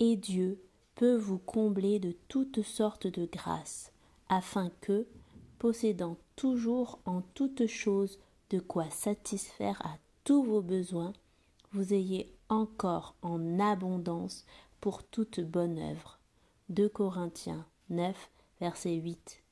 et Dieu peut vous combler de toutes sortes de grâces, afin que, possédant toujours en toutes choses de quoi satisfaire à tous vos besoins, vous ayez encore en abondance pour toute bonne œuvre. 2 Corinthiens 9, verset 8